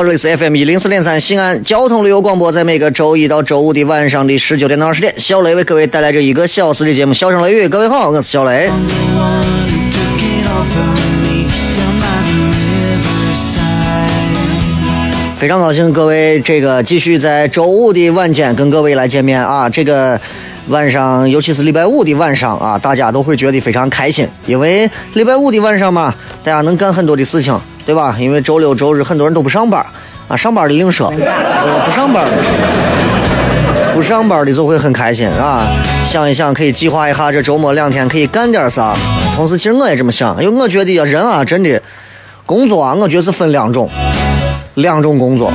好了，各位好，这里是 FM 一零四点三西安交通旅游广播，在每个周一到周五的晚上的十九点到二十点，小雷为各位带来这一个小时的节目《笑声雷雨》。各位好，我是小雷。非常高兴各位这个继续在周五的晚间跟各位来见面啊！这个晚上，尤其是礼拜五的晚上啊，大家都会觉得非常开心，因为礼拜五的晚上嘛，大家能干很多的事情，对吧？因为周六周日很多人都不上班啊，上班的另说，不上班不上班的就会很开心啊！想一想，可以计划一下这周末两天可以干点啥。同时，其实我也这么想，因为我觉得呀，人啊，真的工作啊，我觉得是分两种。两种工作，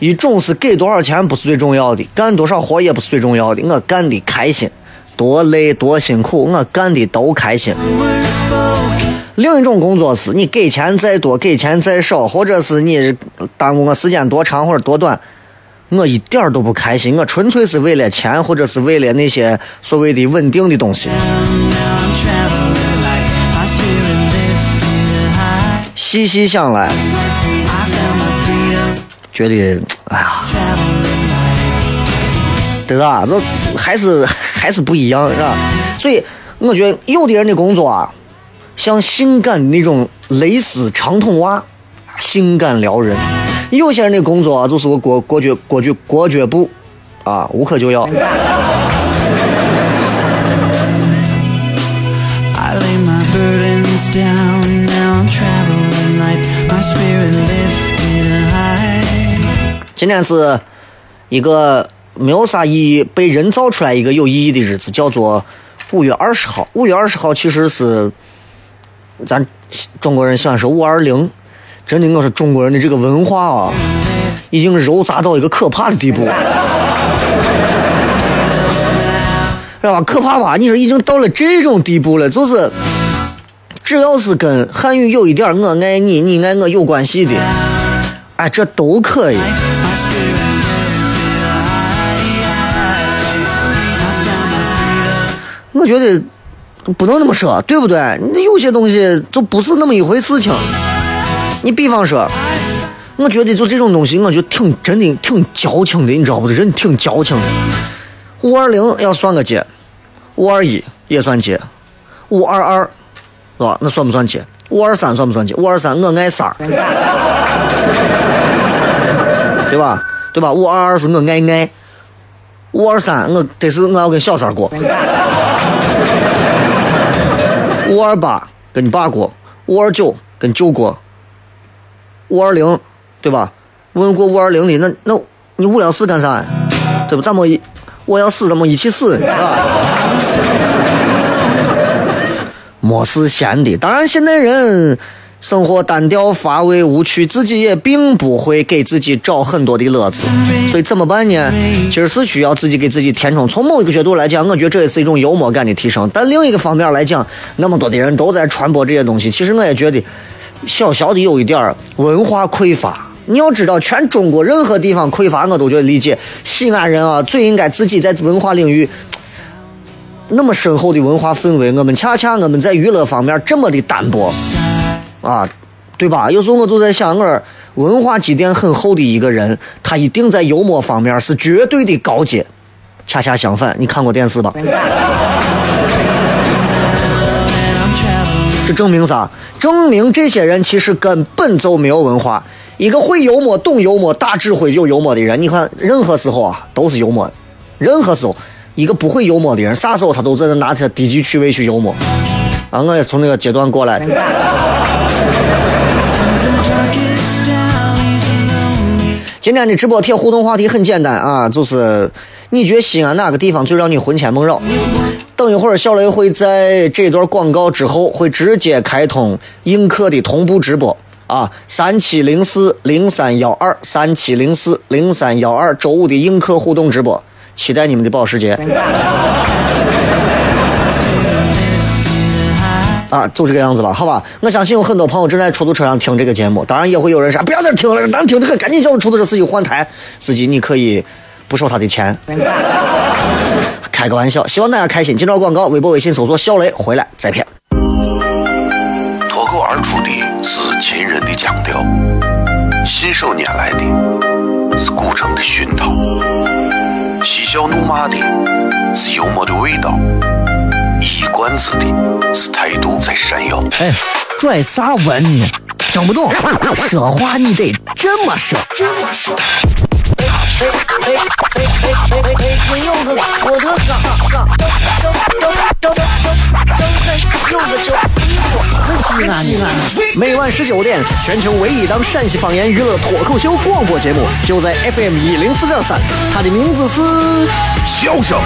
一种是给多少钱不是最重要的，干多少活也不是最重要的，我干的开心，多累多辛苦，我干的都开心。另一种工作是你给钱再多，给钱再少，或者是你耽误我时间多长或者多短，我一点都不开心，我纯粹是为了钱或者是为了那些所谓的稳定的东西。细细想来。觉得，哎呀，对吧？这还是还是不一样，是吧？所以我觉得有的人的工作啊，像性感的那种蕾丝长筒袜，性感撩人；有些人的工作啊，就是个裹裹脚裹脚裹脚布，啊，无可救药。今天是一个没有啥意义，被人造出来一个有意义的日子，叫做五月二十号。五月二十号其实是咱中国人喜欢说五二零，真的，我说中国人的这个文化啊，已经糅杂到一个可怕的地步，是吧？可怕吧？你说已经到了这种地步了，就是只要是跟汉语有一点我爱你，你爱我有关系的，哎，这都可以。我觉得不能那么说，对不对？你有些东西就不是那么一回事情。你比方说，我觉得就这种东西，我就挺真的挺矫情的，你知道不？人挺矫情的。五二零要算个节，五二一也算节，五二二是吧？那算不算节？五二三算不算节？五二三我爱三儿。对吧？对吧？五二二是我爱爱，五二三我得是我要跟小三过，五二八跟你爸过，五二九跟舅过，五二零对吧？问过五二零的那那你五幺四干啥？对不？咱们一我要死，咱们一起死，是吧？没事闲的，当然现在人。生活单调乏味无趣，自己也并不会给自己找很多的乐子，所以怎么办呢？其实是需要自己给自己填充。从某一个角度来讲，我觉得这也是一种幽默感的提升。但另一个方面来讲，那么多的人都在传播这些东西，其实我也觉得小小的有一点文化匮乏。你要知道，全中国任何地方匮乏，我都觉得理解。西安人啊，最应该自己在文化领域那么深厚的文化氛围，我们恰恰我们在娱乐方面这么的单薄。啊，对。吧？有时候我就在想，我文化积淀很厚的一个人，他一定在幽默方面是绝对的高阶。恰恰相反，你看过电视吧？这证明啥？证明这些人其实根本就没有文化。一个会幽默、懂幽默、大智慧、有幽默的人，你看任何时候啊都是幽默。任何时候，一个不会幽默的人，啥时候他都在那拿着低级趣味去幽默。啊，我也从那个阶段过来。今天的直播贴互动话题很简单啊，就是你觉得西安哪个地方最让你魂牵梦绕？等一会儿小雷会在这段广告之后会直接开通映客的同步直播啊，三七零四零三幺二三七零四零三幺二周五的映客互动直播，期待你们的保时捷。啊，就这个样子吧，好吧。我相信有很多朋友正在出租车上听这个节目，当然也会有人说不要再听了，难听的很，赶紧叫出租车司机换台。司机，你可以不收他的钱，开个玩笑，希望大家开心。今朝广告，微博、微信搜索“小雷”，回来再骗。脱口而出的是秦人的腔调，信手拈来的是古城的熏陶，嬉笑怒骂的是幽默的味道。一冠子的是态度在闪耀。哎，拽啥文呢？听不懂，说话你得这么说。这么说。哎哎哎哎哎哎！又个郭德纲，整整整整整整整又个九西安，每晚十九点，全球唯一档陕西方言娱乐脱口秀广播节目，就在 FM 一零四点三，它的名字是《笑声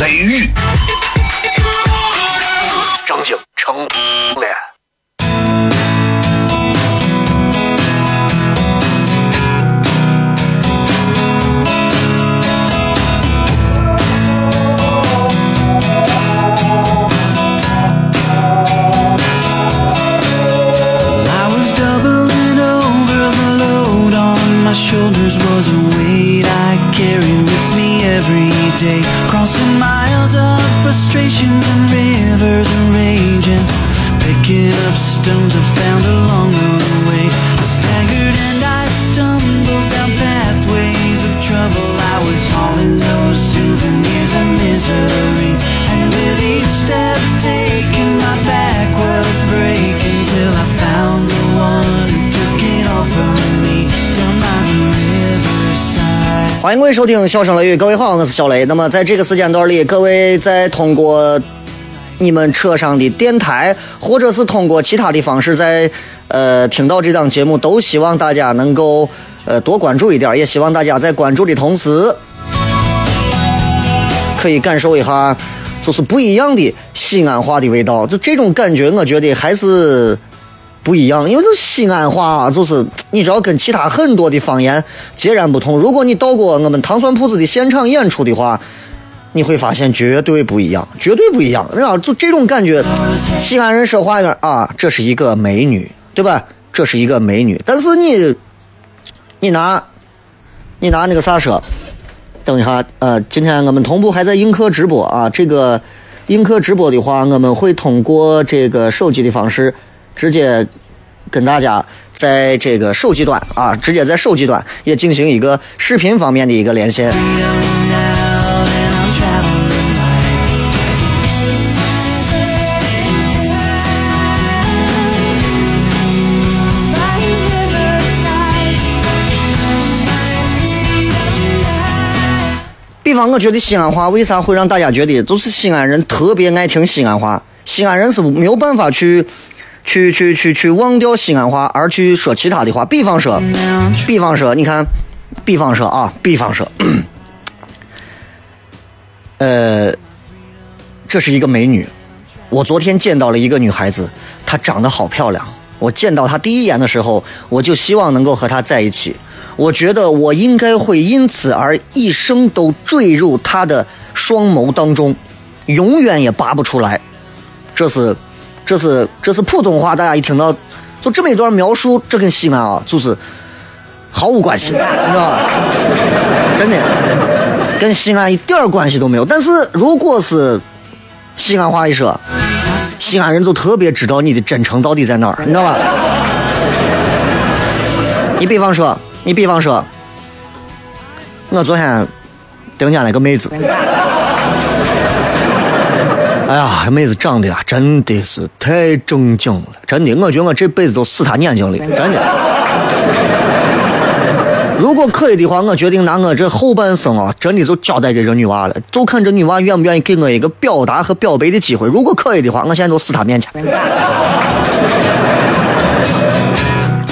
雷雨》。成了。shoulders was a weight I carried with me every day, crossing my of frustrations and rivers and raging. Picking up stones I found along the way. I staggered and I stumbled down pathways of trouble. I was hauling those souvenirs of misery. 欢迎各位收听《笑声雷雨》，各位好，我是小雷。那么在这个时间段里，各位在通过你们车上的电台，或者是通过其他的方式，在呃听到这档节目，都希望大家能够呃多关注一点，也希望大家在关注的同时，可以感受一下就是不一样的西安话的味道。就这种感觉，我觉得还是。不一样，因为这西安话啊，就是你知道跟其他很多的方言截然不同。如果你到过我们糖蒜铺子的现场演出的话，你会发现绝对不一样，绝对不一样。你知道，就这种感觉，西安人说话呢啊，这是一个美女，对吧？这是一个美女。但是你，你拿，你拿那个啥说？等一下，呃，今天我们同步还在映客直播啊。这个映客直播的话，我们会通过这个手机的方式。直接跟大家在这个手机端啊，直接在手机端也进行一个视频方面的一个连线。比方，我觉得西安话为啥会让大家觉得，就是西安人特别爱听西安话，西安人是没有办法去。去去去去忘掉西安话，而去说其他的话。比方说，比方说，你看，比方说啊，比方说，呃，这是一个美女。我昨天见到了一个女孩子，她长得好漂亮。我见到她第一眼的时候，我就希望能够和她在一起。我觉得我应该会因此而一生都坠入她的双眸当中，永远也拔不出来。这是。这是这是普通话，大家一听到，就这么一段描述，这跟西安啊，就是毫无关系，你知道吧？真的，跟西安一点关系都没有。但是如果是西安话一说，西安人就特别知道你的真诚到底在哪儿，你知道吧？你比方说，你比方说，我昨天盯见了个妹子，哎呀，这妹子长得啊，真的是太正经了，真的，我觉得我这辈子都死她眼睛里，真的。如果可以的话，我决定拿我这后半生啊，真的就交代给这女娃了，就看这女娃愿不愿意给我一个表达和表白的机会。如果可以的话，我现在就死她面前。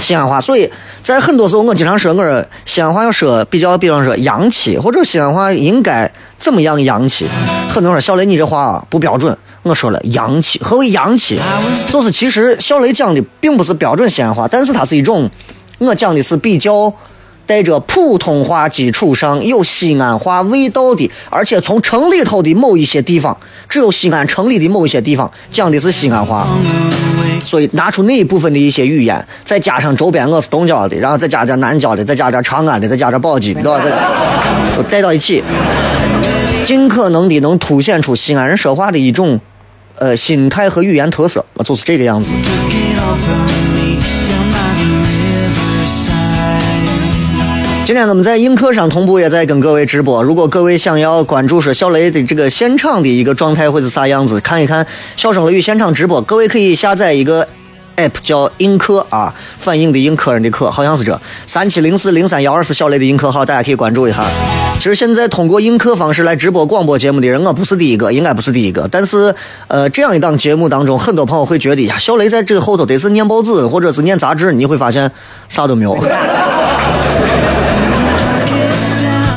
西安话，所以在很多时候，我经常说，我说西安话要说比较，比方说洋气，或者西安话应该怎么样洋气。很多人说小雷你这话不标准，我说了洋气。何为洋气？就是其实小雷讲的并不是标准西安话，但是他是一种，我讲的是比较。带着普通话基础上有西安话味道的，而且从城里头的某一些地方，只有西安城里的某一些地方讲的是西安话，所以拿出那一部分的一些语言，再加上周边我是东郊的，然后再加点南郊的，再加点长安的，再加点宝鸡，对吧？都带到一起，尽可能的能凸显出西安人说话的一种呃心态和语言特色，就是这个样子。今天我们在映客上同步也在跟各位直播。如果各位想要关注说小雷的这个现场的一个状态会是啥样子，看一看小声雷雨现场直播，各位可以下载一个 app 叫映客啊，反映的映客人的客，好像是这三七零四零三幺二是小雷的映客号，大家可以关注一下。其实现在通过映客方式来直播广播节目的人，我不是第一个，应该不是第一个。但是呃，这样一档节目当中，很多朋友会觉得呀，小雷在这个后头得是念报纸或者是念杂志，你会发现啥都没有。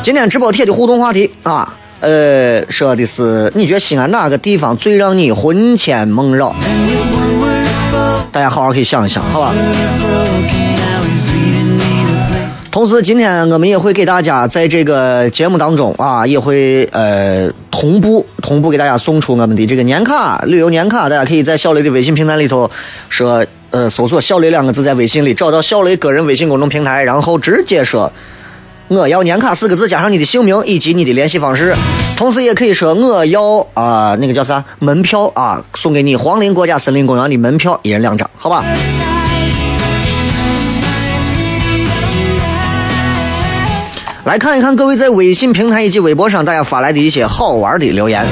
今天直播贴的互动话题啊，呃，说的是你觉得西安哪个地方最让你魂牵梦绕？大家好好可以想一想，好吧？同时，今天我们也会给大家在这个节目当中啊，也会呃同步同步给大家送出我们的这个年卡，旅游年卡，大家可以在小雷的微信平台里头说呃搜索“小雷”两个字，在微信里找到小雷个人微信公众平台，然后直接说。我要年卡四个字，加上你的姓名以及你的联系方式，同时也可以说我要啊那个叫啥门票啊，送给你黄陵国家森林公园的门票，一人两张，好吧？来看一看各位在微信平台以及微博上大家发来的一些好玩的留言。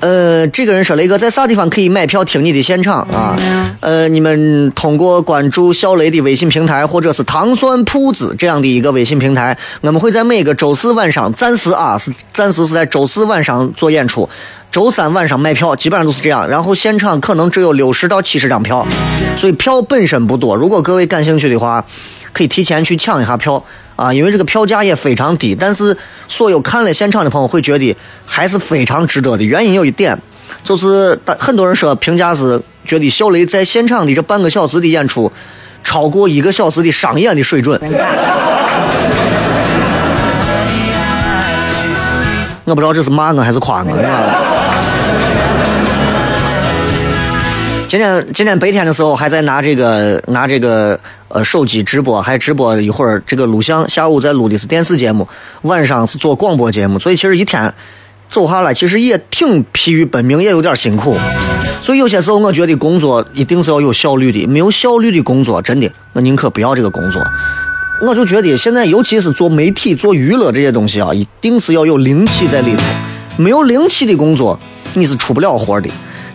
呃，这个人说雷哥在啥地方可以买票听你的现场啊？呃，你们通过关注小雷的微信平台，或者是糖蒜铺子这样的一个微信平台，我们会在每个周四晚上，暂时啊是暂时是在周四晚上做演出，周三晚上卖票，基本上都是这样。然后现场可能只有六十到七十张票，所以票本身不多。如果各位感兴趣的话，可以提前去抢一下票。啊，因为这个票价也非常低，但是所有看了现场的朋友会觉得还是非常值得的。原因有一点，就是很多人说评价是觉得小雷在现场的这半个小时的演出超过一个小时的商演的水准。我不知道这是骂我还是夸我。今天今天白天的时候还在拿这个拿这个呃手机直播，还直播一会儿这个录像。下午在录的是电视节目，晚上是做广播节目，所以其实一天走下来，其实也挺疲于奔命，也有点辛苦。所以有些时候我觉得工作一定是要有效率的，没有效率的工作，真的我宁可不要这个工作。我就觉得现在尤其是做媒体、做娱乐这些东西啊，一定是要有灵气在里头。没有灵气的工作，你是出不了活的。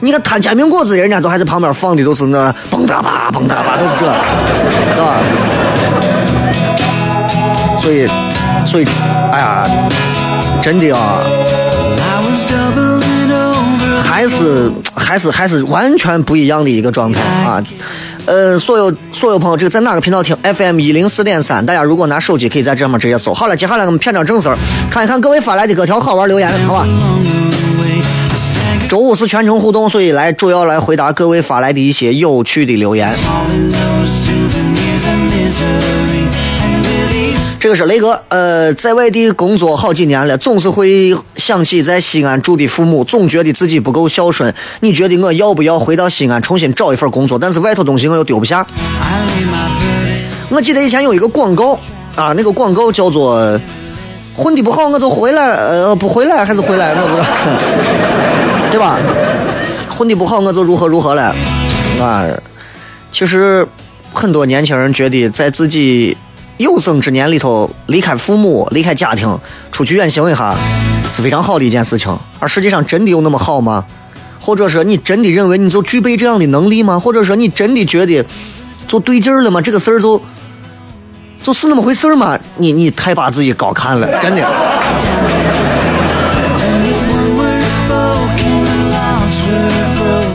你看摊煎饼果子，人家都还在旁边放的都是那蹦哒吧蹦哒吧，都是这，是吧？所以，所以，哎呀，真的啊，还是还是还是完全不一样的一个状态啊！呃，所有所有朋友，这个在哪个频道听？FM 一零四点三，大家如果拿手机可以在这上面直接搜。好了，接下来我们片点正事儿，看一看各位发来的各条好玩留言，好吧？周五是全程互动，所以来主要来回答各位发来的一些有趣的留言。这个是雷哥，呃，在外地工作好几年了，总是会想起在西安住的父母，总觉得自己不够孝顺。你觉得我要不要回到西安重新找一份工作？但是外头东西我又丢不下。我记得以前有一个广告啊，那个广告叫做“混的不好我就回来，呃，不回来还是回来，我不知道。”对吧？混的不好，我就如何如何了，啊！其实很多年轻人觉得在自己有生之年里头离开父母、离开家庭，出去远行一下是非常好的一件事情。而实际上真的有那么好吗？或者说你真的认为你就具备这样的能力吗？或者说你真的觉得就对劲儿了吗？这个事儿就就是那么回事儿吗？你你太把自己高看了，真的。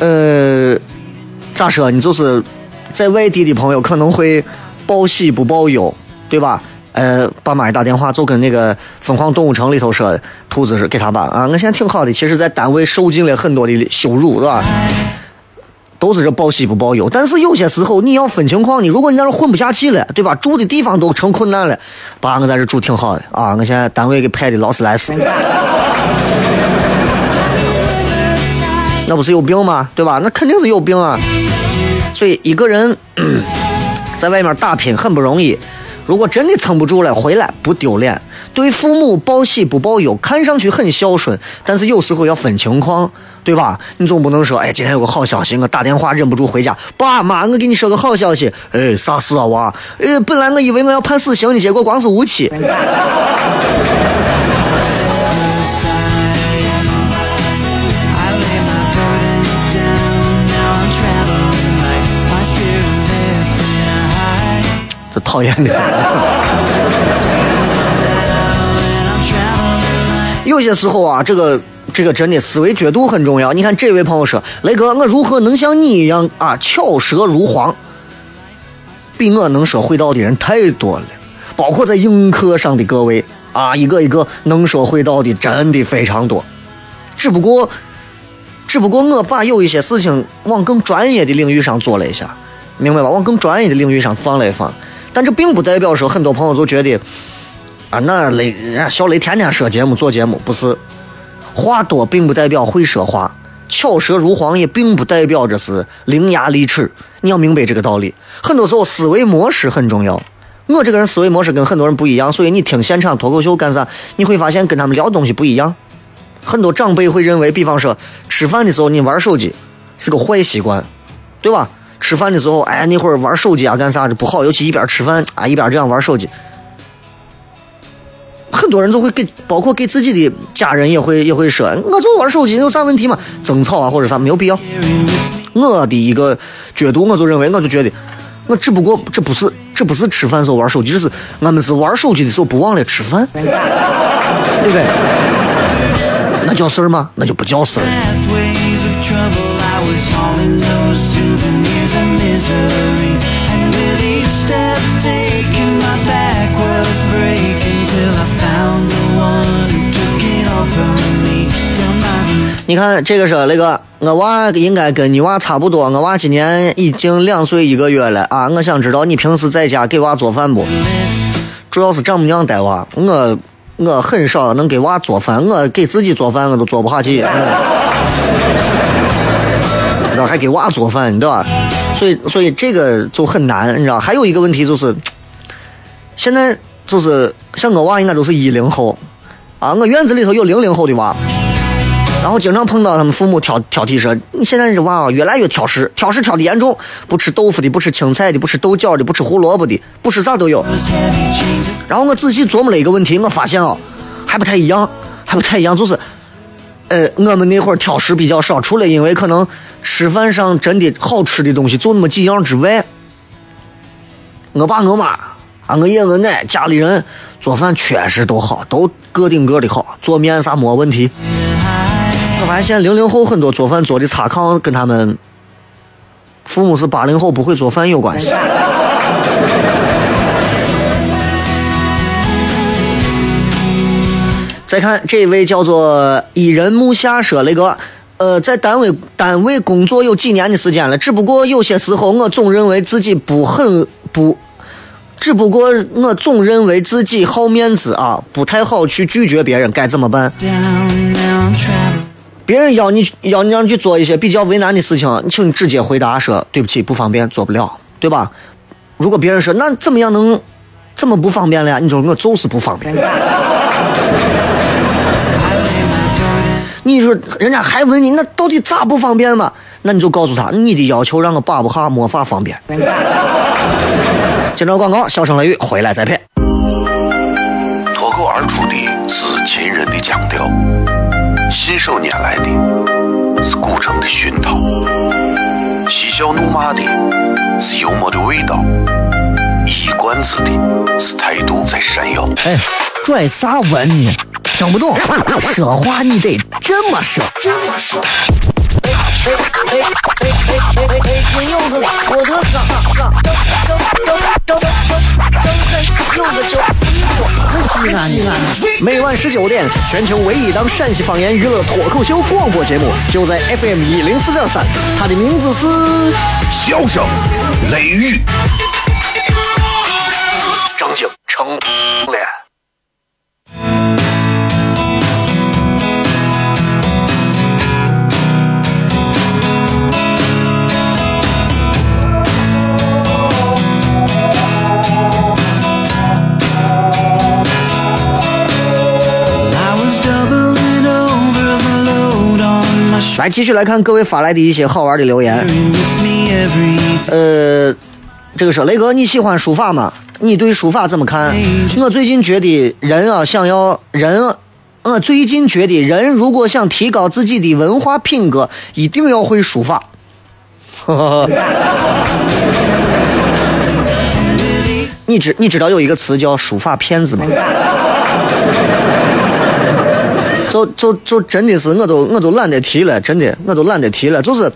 呃，咋说？你就是在外地的朋友可能会报喜不报忧，对吧？呃，爸妈一打电话就跟那个《疯狂动物城》里头说，兔子是给他爸啊，我现在挺好的。其实，在单位受尽了很多的羞辱，是吧？都是这报喜不报忧。但是有些时候你要分情况，你如果你在这混不下去了，对吧？住的地方都成困难了，爸，我在这住挺好的啊，我现在单位给派的劳斯莱斯。那不是有病吗？对吧？那肯定是有病啊！所以一个人在外面打拼很不容易，如果真的撑不住了，回来不丢脸。对父母报喜不报忧，看上去很孝顺，但是有时候要分情况，对吧？你总不能说，哎，今天有个好消息，我打电话忍不住回家，爸妈，我给你说个好消息，哎，啥事啊，娃？哎，本来我以为我要判死刑的，结果光是无期。讨厌的。有些时候啊，这个这个真的思维角度很重要。你看这位朋友说：“雷哥，我如何能像你一样啊，巧舌如簧？比我能说会道的人太多了，包括在映客上的各位啊，一个一个能说会道的真的非常多。只不过，只不过我把有一些事情往更专业的领域上做了一下，明白吧？往更专业的领域上放了一放。但这并不代表说很多朋友都觉得。”啊，那雷，人家小雷天天说节目做节目，不是话多，并不代表会说话；巧舌如簧也并不代表着是伶牙俐齿。你要明白这个道理。很多时候思维模式很重要。我这个人思维模式跟很多人不一样，所以你听现场脱口秀干啥？你会发现跟他们聊东西不一样。很多长辈会认为，比方说吃饭的时候你玩手机是个坏习惯，对吧？吃饭的时候，哎，那会儿玩手机啊干啥的不好，尤其一边吃饭啊一边这样玩手机。很多人都会给，包括给自己的家人也会也会说，我就玩手机有啥问题吗？争吵啊或者啥没有必要。我的一个角度，我就认为，我就觉得，我只不过这不是这不是吃饭时候玩手机，这是俺们是玩手机的时候不忘了吃饭，对不对？那叫事儿吗？那就不叫事儿。你看这个是那个，我娃应该跟你娃差不多。我娃今年已经两岁一个月了啊！我想知道你平时在家给娃做饭不？主要是丈母娘带娃，我我很少能给娃做饭，我给自己做饭我都做不下去。这还给娃做饭，你知道吧？所以所以这个就很难，你知道？还有一个问题就是，现在就是像我娃应该都是一零后啊，我院子里头有零零后的娃。然后经常碰到他们父母挑挑剔说：“你现在这娃，越来越挑食，挑食挑的严重，不吃豆腐的，不吃青菜的，不吃豆角的，不吃胡萝卜的，不吃啥都有。”然后我仔细琢磨了一个问题，我发现啊，还不太一样，还不太一样，就是，呃，我们那会儿挑食比较少，除了因为可能吃饭上真的好吃的东西就那么几样之外，我爸我妈啊，我爷我奶家里人做饭确实都好，都个顶个的好，做面啥没问题。我发现零零后很多做饭做的差炕，跟他们父母是八零后不会做饭有关系。再看这位叫做伊人木下说那个，呃，在单位单位工作有几年的时间了，只不过有些时候我总认为自己不很不，只不过我总认为自己好面子啊，不太好去拒绝别人，该怎么办？别人要你要你让你去做一些比较为难的事情，你请你直接回答说对不起，不方便，做不了，对吧？如果别人说那怎么样能怎么不方便了呀？你说我就是不方便。你说人家还问你那到底咋不方便嘛？那你就告诉他，你的要求让我把不下，没法方便。接着广告，笑声雷雨，回来再骗。脱口而出的是秦人的腔调，信手拈来的是古城的熏陶，嬉笑怒骂的是幽默的味道，一冠子的是态度在闪耀。哎，拽啥文呢？听不懂，说话你得这么说。这么说。哎哎哎哎哎哎哎！金柚子，我的个个个个个每晚十九点，全球唯一档陕西方言娱乐脱口秀广播节目，就在 FM 一零四点三。它的名字是《笑声雷雨》，张景成脸。来，继续来看各位发来的一些好玩的留言。呃，这个说雷哥，你喜欢书法吗？你对书法怎么看？我最近觉得人啊，想要人，我最近觉得人如果想提高自己的文化品格，一定要会书法。你知你知道有一个词叫书法骗子吗？就就就真的是，我都我都懒得提了，真的，我都懒得提了。就是，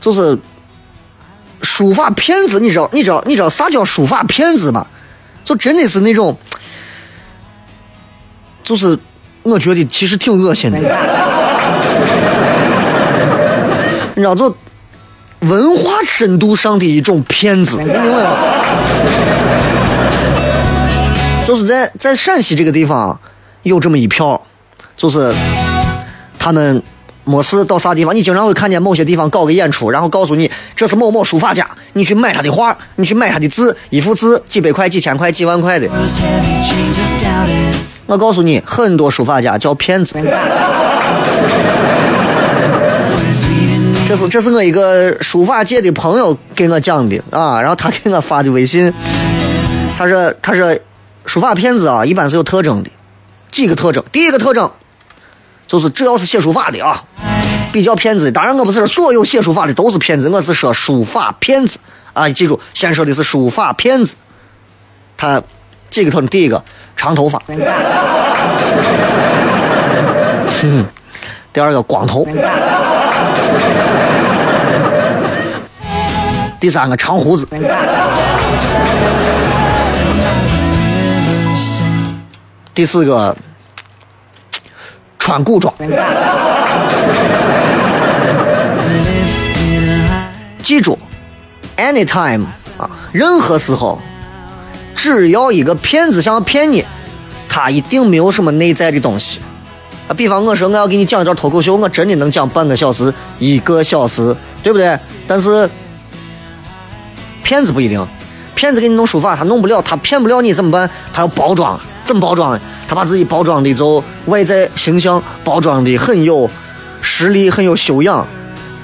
就是书法骗子，你知道，你知道，你知道啥叫书法骗子吗？就真的是那种，就是我觉得其实挺恶心的。你知道，就文化深度上的一种骗子，你明白吗？就是在在陕西这个地方有这么一票。就是他们没事到啥地方，你经常会看见某些地方搞个演出，然后告诉你这是某某书法家，你去买他的画，你去买他的字，一幅字几百块、几千块、几万块的。我告诉你，很多书法家叫骗子。这是 这是我一个书法界的朋友给我讲的啊，然后他给我发的微信，他说他说书法骗子啊，一般是有特征的，几个特征，第一个特征。就是只要是写书法的啊，比较骗子的。当然，我不是说所有写书法的都是骗子，我是说书法骗子啊。记住，先说的是书法骗子。他这个头：第一个，长头发；第二个，光头；第三个，长胡子；第四个。穿古装，记住，anytime 啊，任何时候，只要一个骗子想要骗你，他一定没有什么内在的东西。啊，比方我说我要给你讲一段脱口秀，我真的能讲半个小时、一个小时，对不对？但是骗子不一定，骗子给你弄书法，他弄不了，他骗不了你怎么办？他要包装，怎么包装？他把自己包装的就外在形象包装的很有实力，很有修养，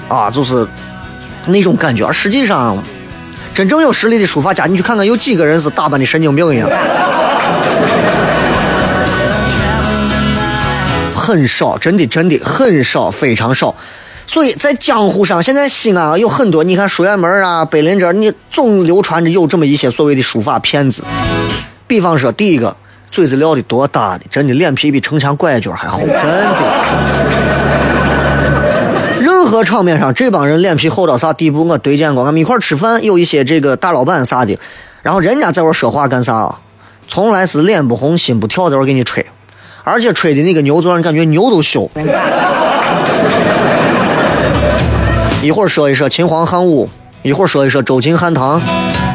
啊，就是那种感觉。而实际上，真正有实力的书法家，你去看看有几个人是打扮的神经病一样？很少，真的真的很少，非常少。所以在江湖上，现在西安啊有很多，你看书院门啊、北林这，你总流传着有这么一些所谓的书法骗子。比方说，第一个。嘴子撂的多大的，真的脸皮比城墙拐角还厚，真的。任何场面上，这帮人脸皮厚到啥地步？我对见过，俺们一块吃饭，有一些这个大老板啥的，然后人家在我说话干啥？从来是脸不红心不跳，在我给你吹，而且吹的那个牛，就让人感觉牛都羞。一会儿说一说秦皇汉武，一会儿说一说周秦汉唐。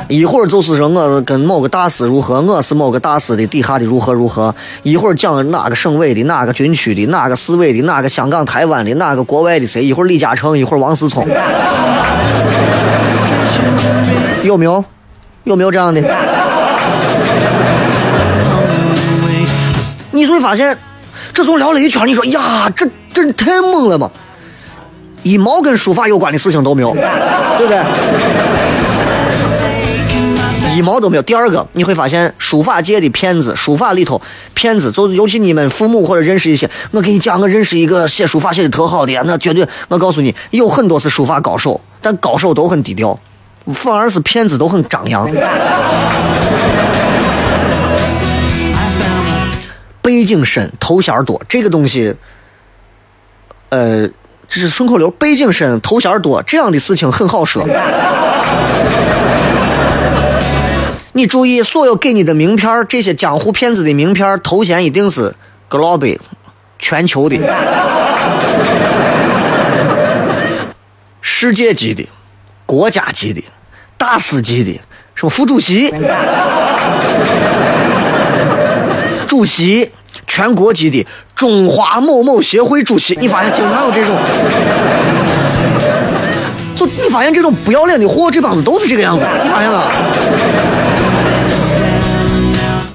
一会儿就是说我跟某个大师如何，我是某个大师的底下的如何如何。一会儿讲哪个省委的，哪个军区的，哪个市委的，哪个香港、台湾的，哪个国外的谁？一会儿李嘉诚，一会儿王思聪，有没有？有没有这样的？你就会发现，这从聊了一圈，你说呀，这这太猛了嘛！一毛跟书法有关的事情都没有，对不对？一毛都没有。第二个，你会发现书法界的骗子，书法里头骗子，就尤其你们父母或者认识一些，我给你讲，我认识一个写书法写的特好的，那绝对，我告诉你，有很多是书法高手，但高手都很低调，反而是骗子都很张扬。背景深，头衔多，这个东西，呃，这是顺口溜。背景深，头衔多，这样的事情很好说。你注意，所有给你的名片这些江湖骗子的名片头衔一定是 global，全球的，世界级的，国家级的，大师级的，什么副主席。主席，全国级的中华某某协会主席，你发现经常有这种，就你发现这种不要脸的货，这帮子都是这个样子，你发现了？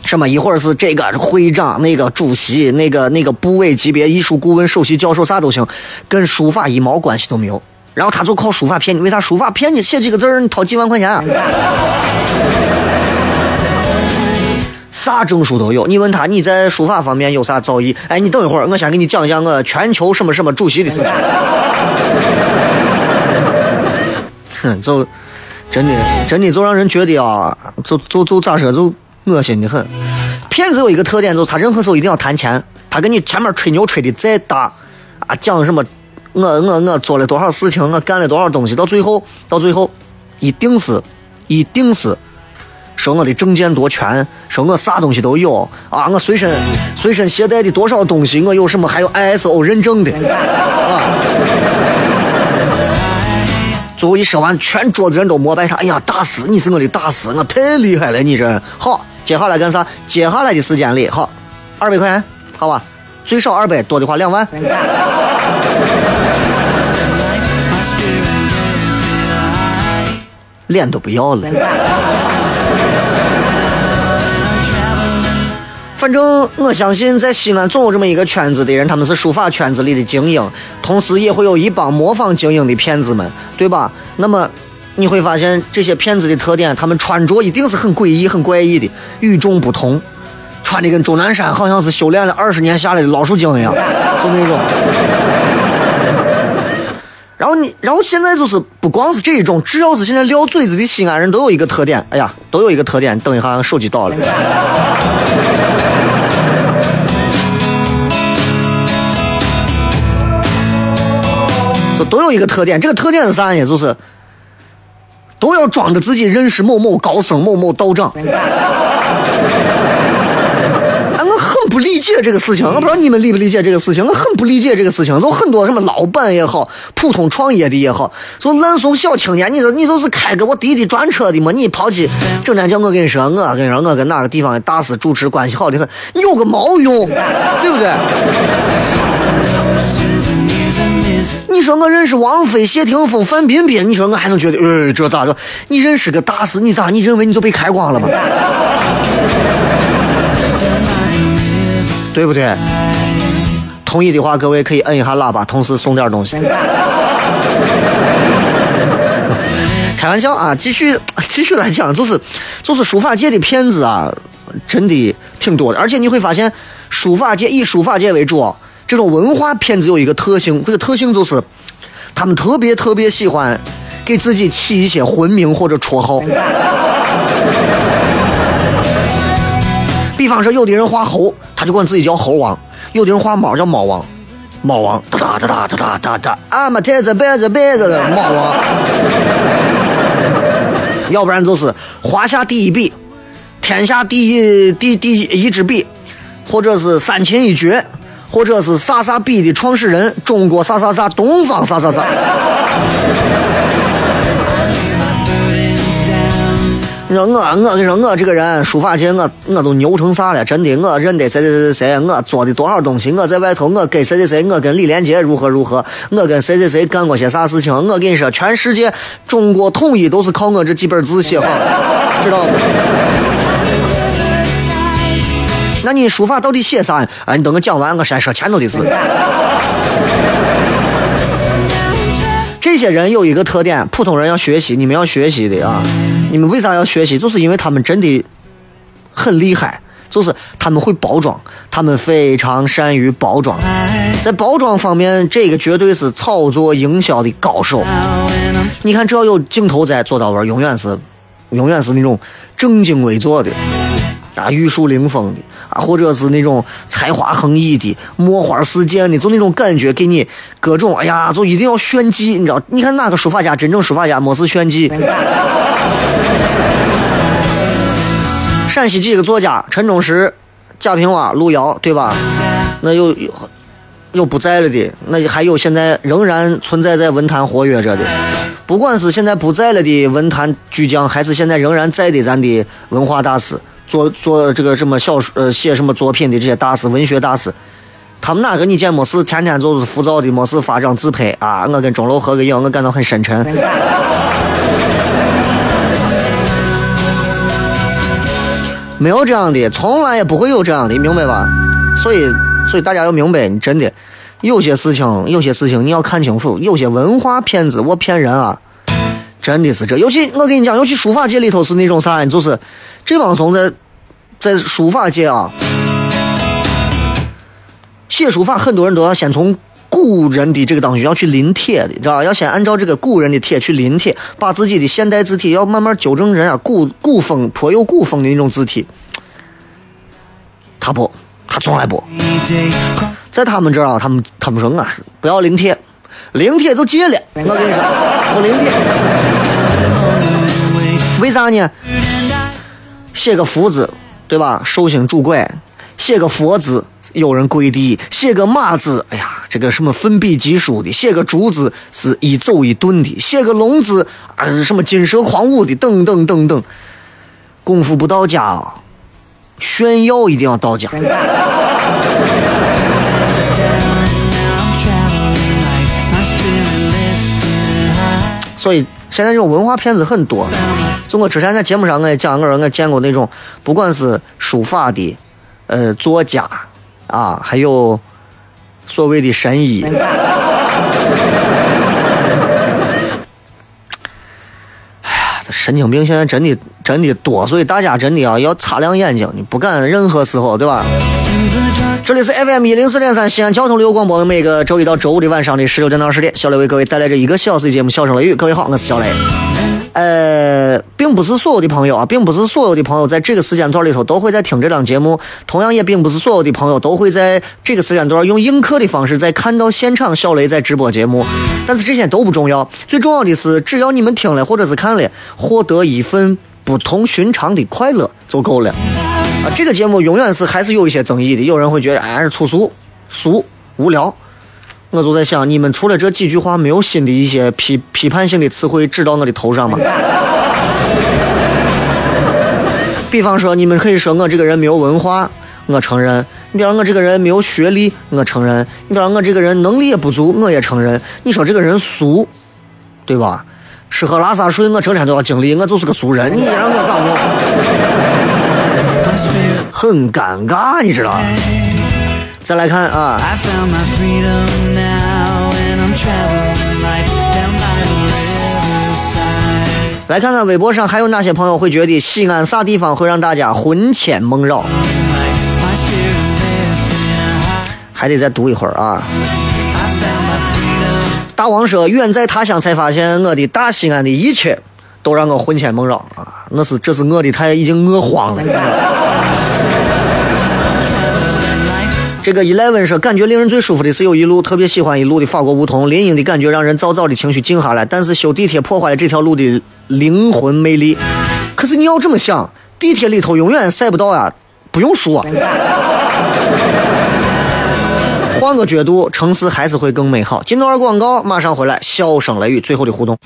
什么一会儿是这个会长，那个主席，那个那个部委级别艺术顾问、首席教授啥都行，跟书法一毛关系都没有。然后他就靠书法骗你，为啥书法骗你？写几个字儿，你掏几万块钱。啊 啥证书都有，你问他你在书法方面有啥造诣？哎，你等一会儿，我先给你讲一讲我全球什么什么主席的事情。哼，就真的真的就让人觉得啊，就就就咋说，就恶心的很。骗子有一个特点，就是他任何时候一定要谈钱，他跟你前面吹牛吹的再大啊，讲什么我我我做了多少事情，我干了多少东西，到最后到最后一定是一定是。说我的证件多全，说我啥东西都有啊！我随身随身携带的多少东西，我有什么还有 ISO 认证的啊！最后一说完，全桌子人都膜拜他。哎呀，大师，你是我的大师，我太厉害了！你这好，接下来干啥？接下来的时间里，好，二百块钱，好吧，最少二百，多的话两万，脸都不要了。反正我相信，在西安总有这么一个圈子的人，他们是书法圈子里的精英，同时也会有一帮模仿精英的骗子们，对吧？那么你会发现这些骗子的特点，他们穿着一定是很诡异、很怪异的，与众不同，穿的跟钟南山好像是修炼了二十年下来的老鼠精一样，就那种。然后你，然后现在就是不光是这一种，只要是现在撂嘴子的西安人都有一个特点，哎呀，都有一个特点。等一下，手机到了，就都有一个特点。这个特点是啥呢？就是都要装着自己认识某某高僧、某某道长。哎，我很不理解这个事情，我不知道你们理不理解这个事情。我很不理解这个事情，就很多什么老板也好，普通创业的也好，就烂怂小青年。你说你就是开个我弟弟专车的嘛？你跑去整天叫我跟你说，我跟你说我跟哪个地方的大师主持关系好的很，有个毛用，对不对？你说我认识王菲、谢霆锋、范冰冰，你说我还能觉得，呃，这咋着？你认识个大师，你咋？你认为你就被开光了吗？对不对？同意的话，各位可以摁一下喇叭，同时送点东西。开玩笑啊，继续继续来讲，就是就是书法界的骗子啊，真的挺多的。而且你会发现，书法界以书法界为主，这种文化骗子有一个特性，这个特性就是他们特别特别喜欢给自己起一些魂名或者绰号。比方说，有的人画猴，他就管自己叫猴王；有的人画猫，叫猫王，猫王。哒哒哒哒哒哒哒。哒，俺们太子白子白子的猫王。要不然就是华夏第一笔，天下第一第第一支笔，或者是三秦一绝，或者是啥啥笔的创始人，中国啥啥啥，东方啥啥啥。你说我，我跟你说，我这个人书法界，我我都牛成啥了？真的，我认得谁谁谁谁，我做的多少东西？我在外头，我跟谁谁谁，我跟李连杰如何如何？我跟谁谁谁干过些啥事情？我跟你说，全世界中国统一都是靠我这几本字写好的，知道不？那你书法到底写啥？哎，你等我讲完，我先说前头的事。这些人有一个特点，普通人要学习，你们要学习的啊！你们为啥要学习？就是因为他们真的很厉害，就是他们会包装，他们非常善于包装，在包装方面，这个绝对是操作营销的高手。你看，只要有镜头在，做到位，永远是，永远是那种正襟危坐的。啊，玉树临风的啊，或者是那种才华横溢的、墨花似溅的，就那种感觉，给你各种哎呀，就一定要炫技，你知道？你看哪个书法家真正书法家没是炫技？陕西几个作家：陈忠实、贾平凹、路遥，对吧？那又又不在了的，那还有现在仍然存在在文坛活跃着的，不管是现在不在了的文坛巨匠，还是现在仍然在的咱的文化大师。做做这个什么小说呃写什么作品的这些大师文学大师，他们哪个你见没事天天就是浮躁的没事发张自拍啊？我跟钟楼合个影，我感到很深沉。没有这样的，从来也不会有这样的，明白吧？所以所以大家要明白，你真的有些事情有些事情你要看清楚，有些文化骗子我骗人啊，真的是这。尤其我跟你讲，尤其书法界里头是那种啥，就是。这帮怂在在书法界啊，写书法很多人都要先从古人的这个当中要去临帖的，知道吧？要先按照这个古人的帖去临帖，把自己的现代字体要慢慢纠正人啊古古风颇有古风的那种字体。他不，他从来不，在他们这儿啊，他们他们说啊，不要临帖，临帖就戒了。我跟你说，不临帖，为啥呢？写个福字，对吧？寿星拄拐；写个佛字，有人跪地；写个马字，哎呀，这个什么奋笔疾书的；写个竹字，是一走一顿的；写个龙字，啊，什么金蛇狂舞的，等等等等。功夫不到家，炫耀一定要到家。所以现在这种文化骗子很多。就我之前在节目上我也讲，过我见过那种不管是书法的，呃，作家啊，还有所谓的神医。哎呀，这神经病现在真的真的多，所以大家真的啊要擦亮眼睛，你不敢任何时候，对吧？这里是 FM 一零四点三西安交通旅游广播，每个周一到周五的晚上的十六点到二十点，小雷为各位带来这一个小时的节目《笑声雷雨》。各位好，我是小雷。呃，并不是所有的朋友啊，并不是所有的朋友在这个时间段里头都会在听这档节目，同样也并不是所有的朋友都会在这个时间段用映客的方式在看到现场小雷在直播节目。但是这些都不重要，最重要的是只要你们听了或者是看了，获得一份不同寻常的快乐就够了。啊，这个节目永远是还是有一些争议的，有人会觉得哎是粗俗、俗、无聊。我就在想，你们除了这几句话，没有新的一些批批判性的词汇指到我的头上吗？比方说，你们可以说我这个人没有文化，我承认；你比方我这个人没有学历，我承认；你比方我这个人能力也不足，我也承认。你说这个人俗，对吧？吃喝拉撒睡，我成天都要经历，我就是个俗人，你让我咋弄？很尴尬，你知道。再来看啊，来看看微博上还有哪些朋友会觉得西安啥地方会让大家魂牵梦绕？还得再读一会儿啊。大王说，远在他乡才发现，我的大西安的一切都让我魂牵梦绕啊！那是，这是我的太已经饿慌了。这个 Eleven 说，感觉令人最舒服的是有一路，特别喜欢一路的法国梧桐，林荫的感觉让人早早的情绪静下来。但是修地铁破坏了这条路的灵魂魅力。可是你要这么想，地铁里头永远晒不到呀，不用说。换个角度，城市还是会更美好。进段广告，马上回来，笑声雷雨，最后的互动。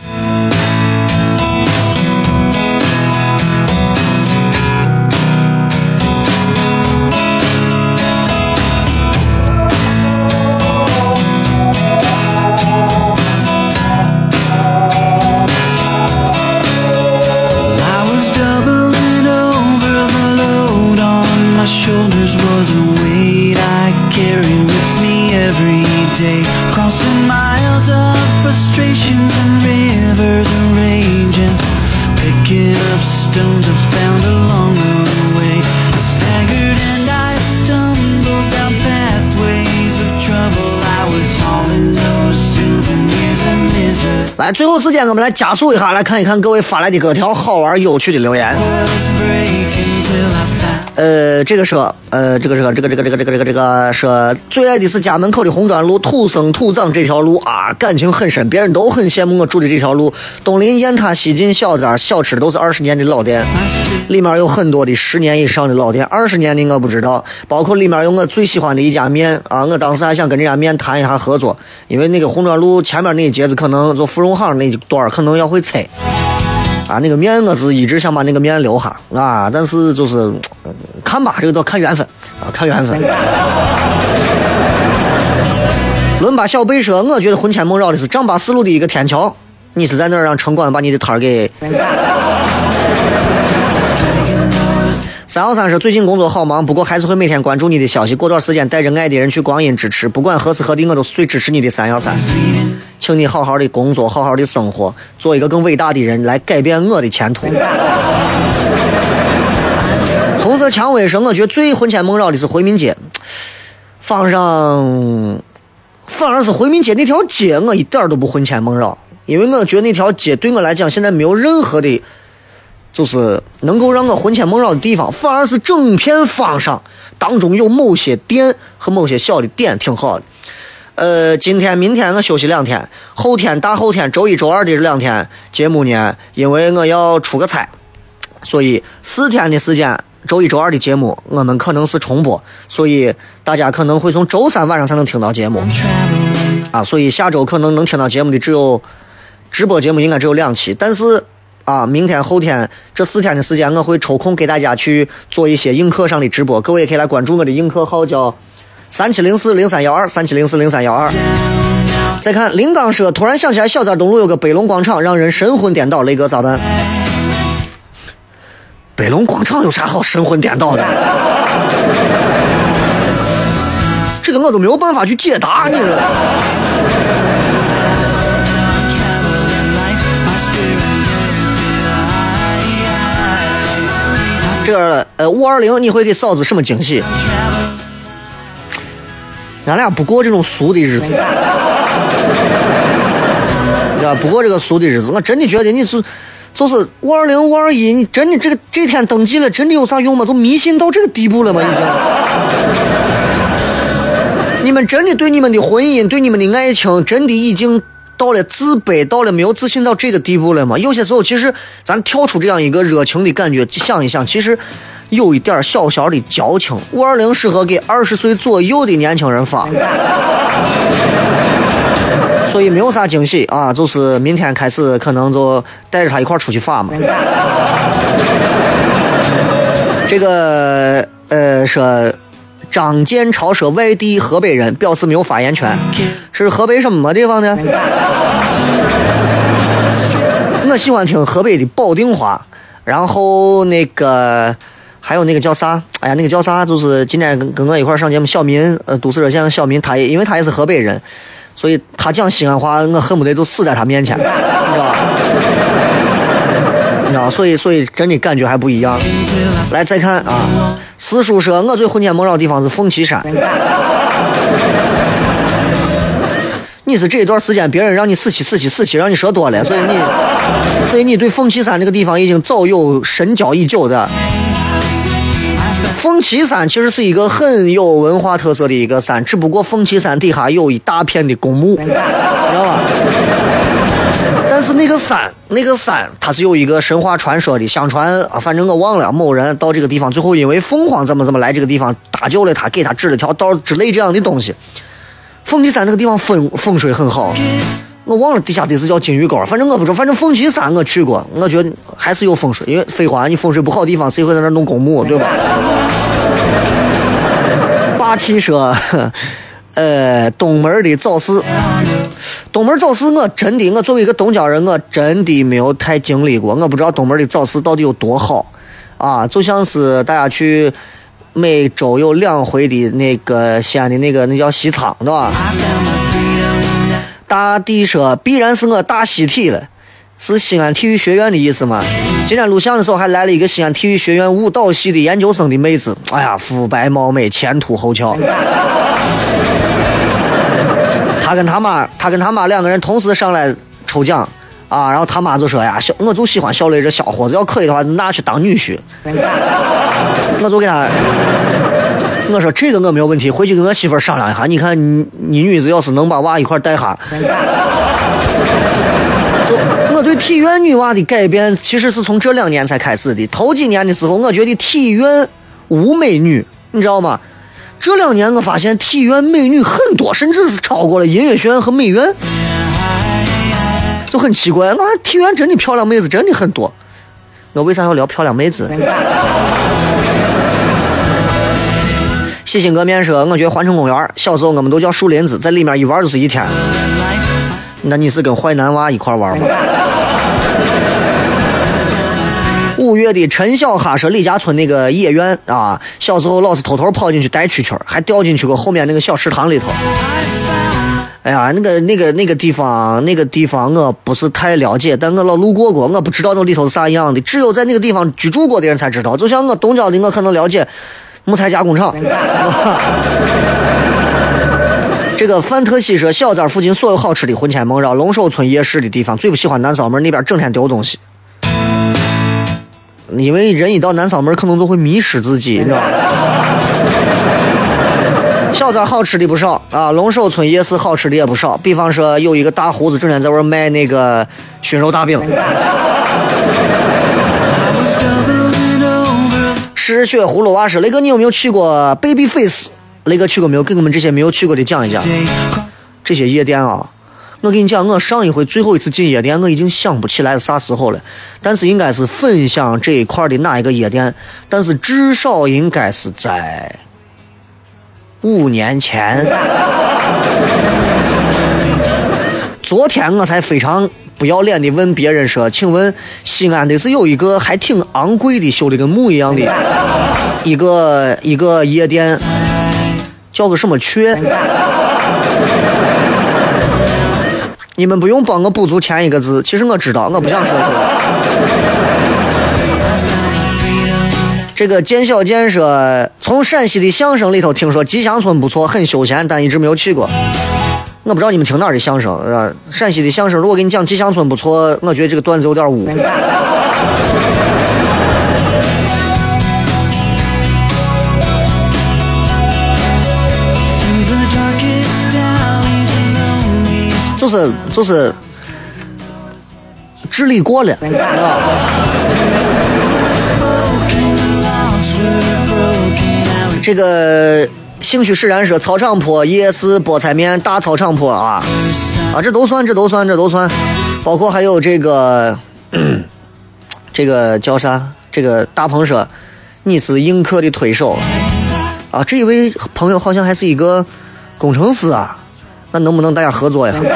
来，最后时间我们来加速一下，来看一看各位发来的各条好玩有趣的留言。呃，这个说，呃，这个这个这个这个这个这个这个这个说，最爱的是家门口的红砖路，土生土长这条路啊，感情很深，别人都很羡慕我住的这条路。东临雁塔，西进小寨，小吃都是二十年的老店，里面有很多的十年以上的老店，二十年的我不知道，包括里面有我最喜欢的一家面啊，我当时还想跟这家面谈一下合作，因为那个红砖路前面那一截子可能就芙蓉巷那一段可能要会拆。啊，那个面我是一直想把那个面留下啊，但是就是、看吧，这个都看缘分啊，看缘分。伦巴小贝说，我觉得魂牵梦绕的是丈八四路的一个天桥，你是在那儿让城管把你的摊儿给。三幺三说，最近工作好忙，不过还是会每天关注你的消息。过段时间带着爱的人去光阴支持，不管何时何地，我都是最支持你的三幺三。请你好好的工作，好好的生活，做一个更伟大的人，来改变我的前途。红色蔷薇说，我觉得最魂牵梦绕的是回民街，放上，反而是回民街那条街，我一点都不魂牵梦绕，因为我觉得那条街对我来讲现在没有任何的，就是能够让我魂牵梦绕的地方，反而是整片方上当中有某些店和某些小的点挺好的。呃，今天、明天我休息两天，后天、大后天、周一、周二的这两天节目呢，因为我要出个差，所以四天的时间，周一、周二的节目我们可能是重播，所以大家可能会从周三晚上才能听到节目啊，所以下周可能能听到节目的只有直播节目应该只有两期，但是啊，明天、后天这四天的时间，我会抽空给大家去做一些映客上的直播，各位也可以来关注我的映客号，叫三七零四零三幺二三七零四零三幺二。再看林刚说，突然想起来小寨东路有个北龙广场，让人神魂颠倒，雷哥咋办？北龙广场有啥好神魂颠倒的？这个我都没有办法去解答，你说。这个呃五二零你会给嫂子什么惊喜？咱俩不过这种俗的日子，对吧？不过这个俗的日子，我真的觉得你是就是五二零五二一，你真的这个这天登记了，真的有啥用吗？就迷信到这个地步了吗？已经。你们真的对你们的婚姻、对你们的爱情，真的已经到了自卑、到了没有自信到这个地步了吗？有些时候，其实咱跳出这样一个热情的感觉，想一想，其实有一点小小的矫情。五二零适合给二十岁左右的年轻人发，所以没有啥惊喜啊，就是明天开始可能就带着他一块出去发嘛。这个呃说。张建超说：“外地河北人表示没有发言权，是河北什么地方呢？我喜欢听河北的保定话，然后那个还有那个叫啥？哎呀，那个叫啥？就是今天跟跟我一块上节目，小民，呃，都市热线小民，他也因为他也是河北人，所以他讲西安话，我恨不得就死在他面前，你知道吧？你知道，所以所以真的感觉还不一样。来再看啊，四叔说，我最魂牵梦绕的地方是凤岐山。你是这一段时间别人让你死气死气死气，让你说多了，所以你，所以你对凤岐山这个地方已经早有深交已久的。凤岐山其实是一个很有文化特色的一个山，只不过凤岐山底下有一大片的公墓，知道吧？但是那个山，那个山它是有一个神话传说的，相传啊，反正我忘了，某人到这个地方，最后因为凤凰怎么怎么来这个地方搭救了他，给他指了条道之类这样的东西。凤岐山那个地方风风水很好，我忘了底下的是叫金鱼沟，反正我不知道，反正凤岐山我去过，我觉得还是有风水，因为废话，你风水不好的地方，谁会在那弄公墓，对吧？霸气说，呃，东门的早市，东门早市，我真的，我作为一个东郊人，我真的没有太经历过，我不知道东门的早市到底有多好，啊，就像是大家去。每周有两回的那个西安的那个那叫西仓，对吧？大地说必然是我大西体了，是西安体育学院的意思吗？今天录像的时候还来了一个西安体育学院舞蹈系的研究生的妹子，哎呀，肤白貌美，前凸后翘。他跟他妈，他跟他妈两个人同时上来抽奖啊，然后他妈就说呀，小我就喜欢小磊这小伙子，要可以的话拿去当女婿。我就给他，我说这个我没有问题，回去跟我媳妇商量一下。你看你你女子要是能把娃一块带下，就我对体院女娃的改变，其实是从这两年才开始的。头几年的时候，我觉得体院无美女，你知道吗？这两年我发现体院美女很多，甚至是超过了音乐学院和美院，就很奇怪。我看体院真的漂亮妹子真的很多。我为啥要聊漂亮妹子？喜新革面说，我觉得环城公园小时候我们都叫树林子，在里面一玩就是一天。那你是跟坏男娃一块玩吗？五月的陈小哈说李家村那个野院啊，小时候老是偷偷跑进去带蛐蛐，还掉进去过后面那个小池塘里头。哎呀，那个那个那个地方，那个地方我不是太了解，但我老路过过，我不知道那里头是啥样的。只有在那个地方居住过的人才知道。就像我东郊的，我可能了解木材加工厂。这个范特西说，小寨附近所有好吃的魂牵梦绕，龙首村夜市的地方，最不喜欢南嗓门那边整天丢东西。因为人一到南嗓门，可能就会迷失自己，你知道吗？小寨好吃的不少啊，龙首村夜市好吃的也不少。比方说，有一个大胡子整天在外卖那个熏肉大饼。失血葫芦娃说：“雷哥，你有没有去过 Baby Face？雷哥去过没有？给我们这些没有去过的讲一讲。这些夜店啊，我跟你讲，我上一回最后一次进夜店，我已经想不起来是啥时候了，但是应该是粉巷这一块的哪一个夜店，但是至少应该是在五年前。昨天我才非常不要脸的问别人说：“请问西安的是有一个还挺昂贵的，修的跟墓一样的一个 一个夜店，叫个什么雀？”你们不用帮我补足前一个字，其实我知道，我不想说出来。这个建小建说，从陕西的相声里头听说吉祥村不错，很休闲，但一直没有去过。我不知道你们听哪儿的相声，陕西的相声，如果给你讲吉祥村不错，我觉得这个段子有点污。就是就是智力过了啊！这个兴趣使然说操场坡夜市菠菜面大操场坡啊啊，这都算这都算这都算，包括还有这个这个叫啥？这个大鹏说你是映客的推手啊，这一位朋友好像还是一个工程师啊，那能不能大家合作一下？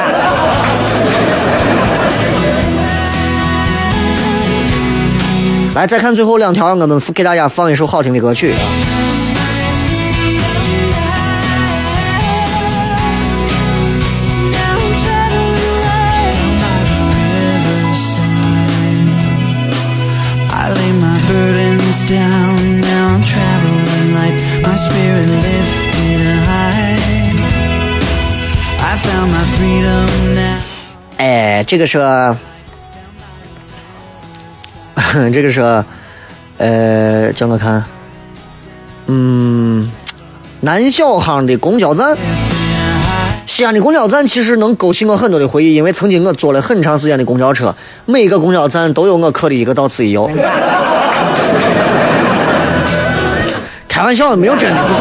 来，再看最后两条，我们给大家放一首好听的歌曲。哎，这个是，这个是，呃，叫我看，嗯，南小巷的公交站，西安的公交站其实能勾起我很多的回忆，因为曾经我坐了很长时间的公交车，每一个公交站都有我刻的一个“到此一游”。开玩笑，没有真的，不是。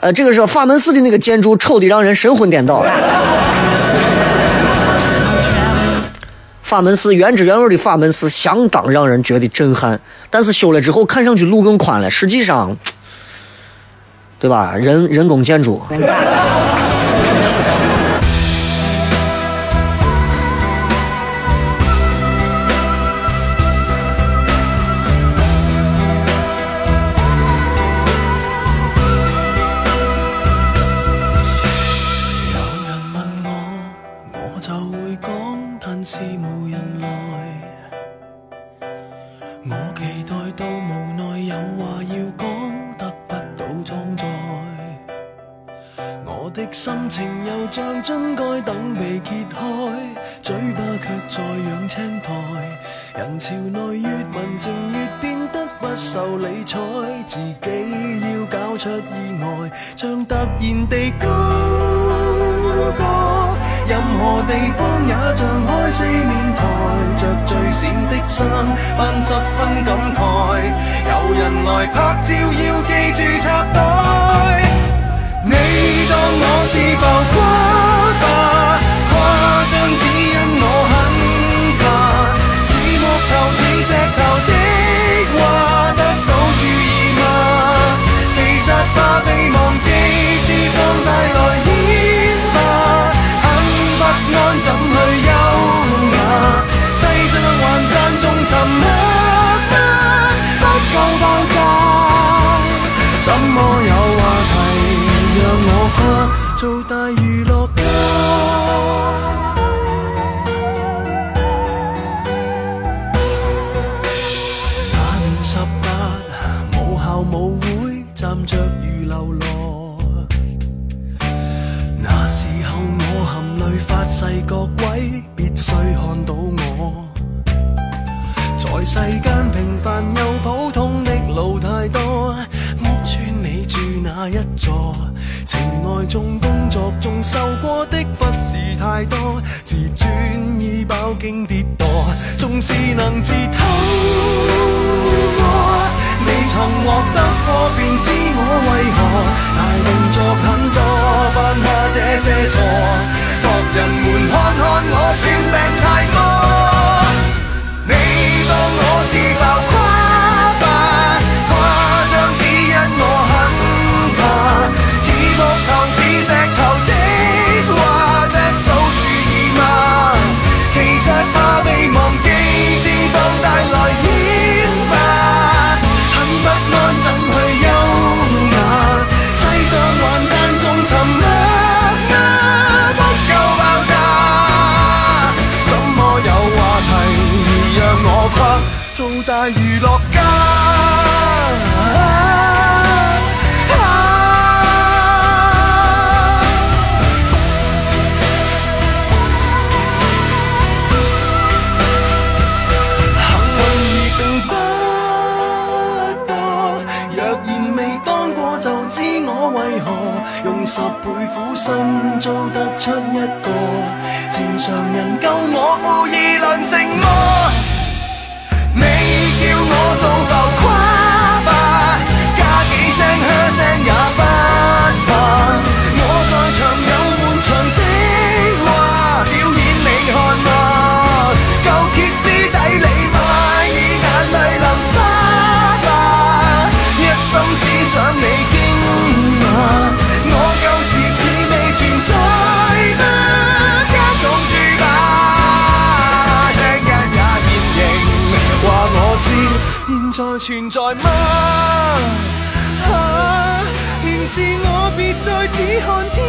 呃，这个是法门寺的那个建筑，丑的让人神魂颠倒。法门寺原汁原味的法门寺，相当让人觉得震撼。但是修了之后，看上去路更宽了，实际上，对吧？人人工建筑。走到只看见。